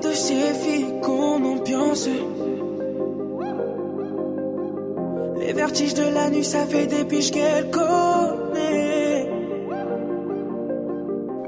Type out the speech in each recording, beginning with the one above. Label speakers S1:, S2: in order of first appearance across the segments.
S1: de ces filles qu'on ambiance. Les vertiges de la nuit, ça fait des piches qu'elle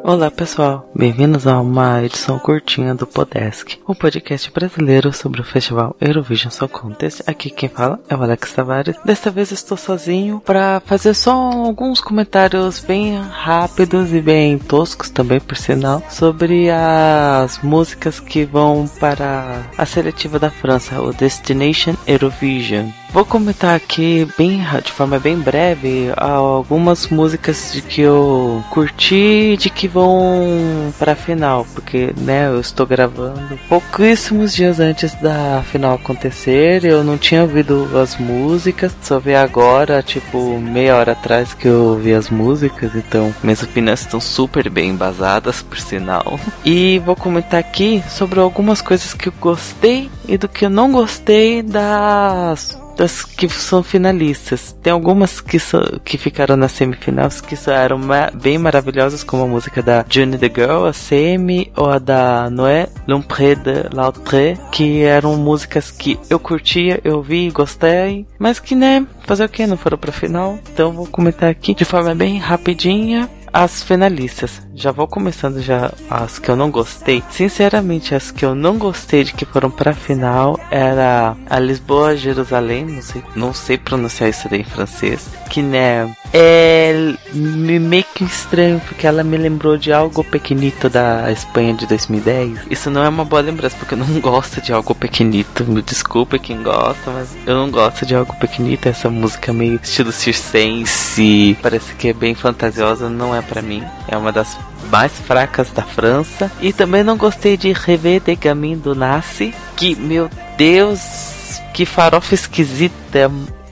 S2: Olá pessoal, bem-vindos a uma edição curtinha do Podesk, um podcast brasileiro sobre o festival Eurovision Song Contest. Aqui quem fala é o Alex Tavares. Desta vez estou sozinho para fazer só alguns comentários bem rápidos e bem toscos também, por sinal, sobre as músicas que vão para a seletiva da França, o Destination Eurovision. Vou comentar aqui bem de forma bem breve algumas músicas de que eu curti de que vão para a final, porque né, eu estou gravando pouquíssimos dias antes da final acontecer, eu não tinha ouvido as músicas, só vi agora, tipo, meia hora atrás que eu ouvi as músicas, então minhas opiniões estão super bem embasadas, por sinal. E vou comentar aqui sobre algumas coisas que eu gostei e do que eu não gostei das das que são finalistas. Tem algumas que, so, que ficaram nas semifinais que eram ma bem maravilhosas, como a música da June the Girl, a Semi, ou a da Noé, L'Ompré de l'Autre, que eram músicas que eu curtia, eu vi, gostei, mas que, né, fazer o que? Não foram pra final. Então vou comentar aqui de forma bem rapidinha as finalistas. Já vou começando já as que eu não gostei. Sinceramente, as que eu não gostei de que foram pra final era a Lisboa Jerusalém, não sei, não sei pronunciar isso daí em francês, que né é meio que estranho porque ela me lembrou de algo pequenito da Espanha de 2010. Isso não é uma boa lembrança porque eu não gosto de algo pequenito. Me desculpe quem gosta, mas eu não gosto de algo pequenito. Essa música meio estilo circense, parece que é bem fantasiosa, não é para mim. É uma das mais fracas da França. E também não gostei de Rever de Gamin do Nasce, que, meu Deus, que farofa esquisita.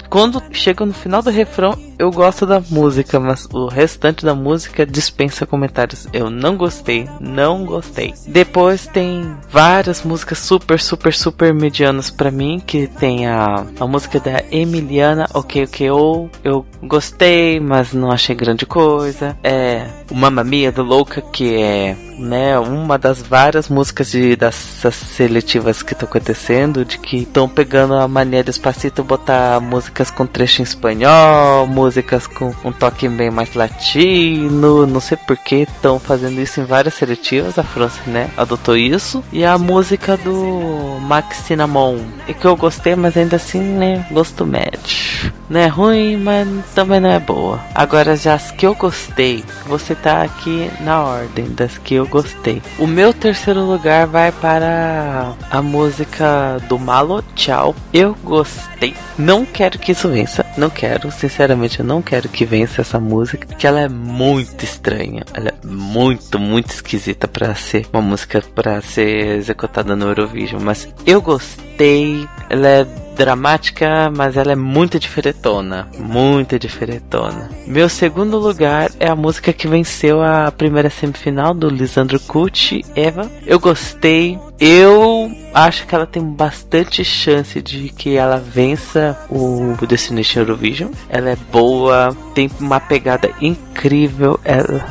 S2: Quando chega no final do refrão, eu gosto da música, mas o restante da música dispensa comentários. Eu não gostei, não gostei. Depois tem várias músicas super, super, super medianas para mim, que tem a, a música da Emiliana, Ok Ok ou eu gostei, mas não achei grande coisa. É o Mamma Mia do Louca, que é né, uma das várias músicas de, dessas seletivas que estão acontecendo, de que estão pegando a mania do Espacito botar músicas com trecho em espanhol, músicas com um toque bem mais latino, não sei por que estão fazendo isso em várias seletivas, a França, né, adotou isso, e a música do Max Cinnamon, e que eu gostei, mas ainda assim, né, gosto médio. Não é ruim, mas também não é boa. Agora, já as que eu gostei, você tá aqui na ordem das que eu gostei. O meu terceiro lugar vai para a música do Malo Tchau. Eu gostei. Não quero que isso vença. Não quero, sinceramente, eu não quero que vença essa música, que ela é muito estranha. Ela é muito, muito esquisita para ser uma música para ser executada no Eurovision, mas eu gostei. Ela é dramática, mas ela é muito diferentona. Muito diferentona. Meu segundo lugar é a música que venceu a primeira semifinal do Lisandro Cucci, Eva. Eu gostei. Eu acho que ela tem bastante chance de que ela vença o Destination Eurovision. Ela é boa, tem uma pegada incrível. Ela,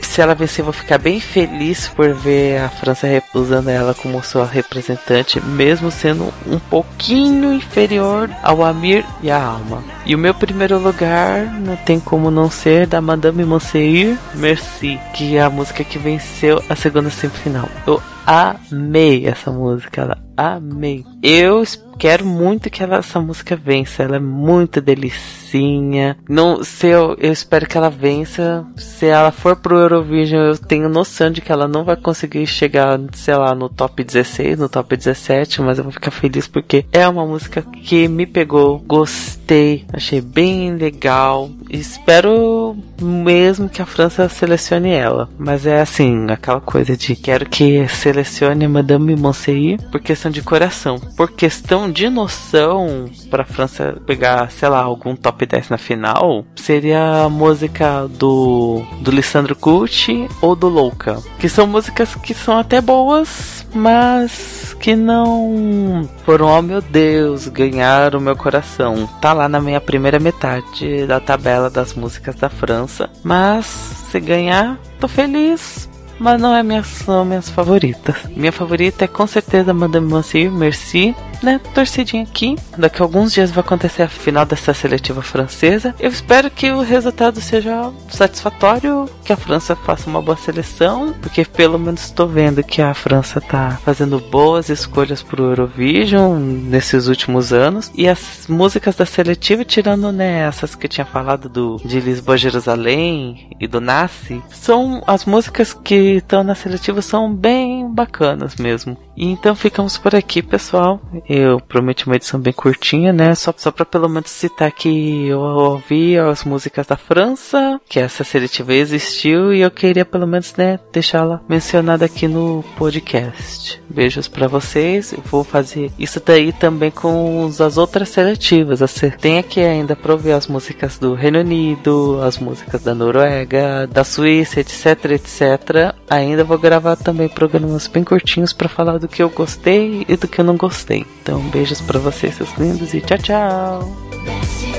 S2: se ela vencer, eu vou ficar bem feliz por ver a França usando ela como sua representante, mesmo sendo um pouquinho inferior ao Amir e a Alma. E o meu primeiro lugar não tem como não ser da Madame Monsieur Merci, que é a música que venceu a segunda semifinal. Eu amei essa música, ela amei. Eu quero muito que ela, essa música vença, ela é muito delicinha. Não, se eu, eu espero que ela vença. Se ela for pro Eurovision, eu tenho noção de que ela não vai conseguir chegar, sei lá, no top 16, no top 17, mas eu vou ficar feliz porque é uma música que me pegou, gostei, achei bem legal. Espero mesmo que a França selecione ela, mas é assim, aquela coisa de quero que selecione Madame Monseir por questão de coração, por questão de noção para França pegar, sei lá, algum top 10 na final, seria a música do do Lissandro Gucci ou do Louca, que são músicas que são até boas, mas que não foram, oh meu Deus, ganhar o meu coração. Tá lá na minha primeira metade da tabela das músicas da França, mas se ganhar, tô feliz mas não é minha, são minhas favoritas. Minha favorita é com certeza Madame Monsieur Merci, né? Torcidinha aqui. Daqui a alguns dias vai acontecer a final dessa seletiva francesa. Eu espero que o resultado seja satisfatório, que a França faça uma boa seleção, porque pelo menos estou vendo que a França tá fazendo boas escolhas pro Eurovision nesses últimos anos. E as músicas da seletiva, tirando né, essas que eu tinha falado do de Lisboa Jerusalém e do Nasce, são as músicas que estão na seletiva são bem bacanas mesmo. Então ficamos por aqui, pessoal. Eu prometi uma edição bem curtinha, né? Só, só pra pelo menos citar que eu ouvi as músicas da França, que essa seletiva existiu, e eu queria pelo menos, né, deixá-la mencionada aqui no podcast. Beijos para vocês. Eu vou fazer isso daí também com as outras seletivas. Tem aqui ainda pra ouvir as músicas do Reino Unido, as músicas da Noruega, da Suíça, etc, etc. Ainda vou gravar também programas bem curtinhos para falar do que eu gostei e do que eu não gostei. Então, beijos para vocês, seus lindos, e tchau, tchau!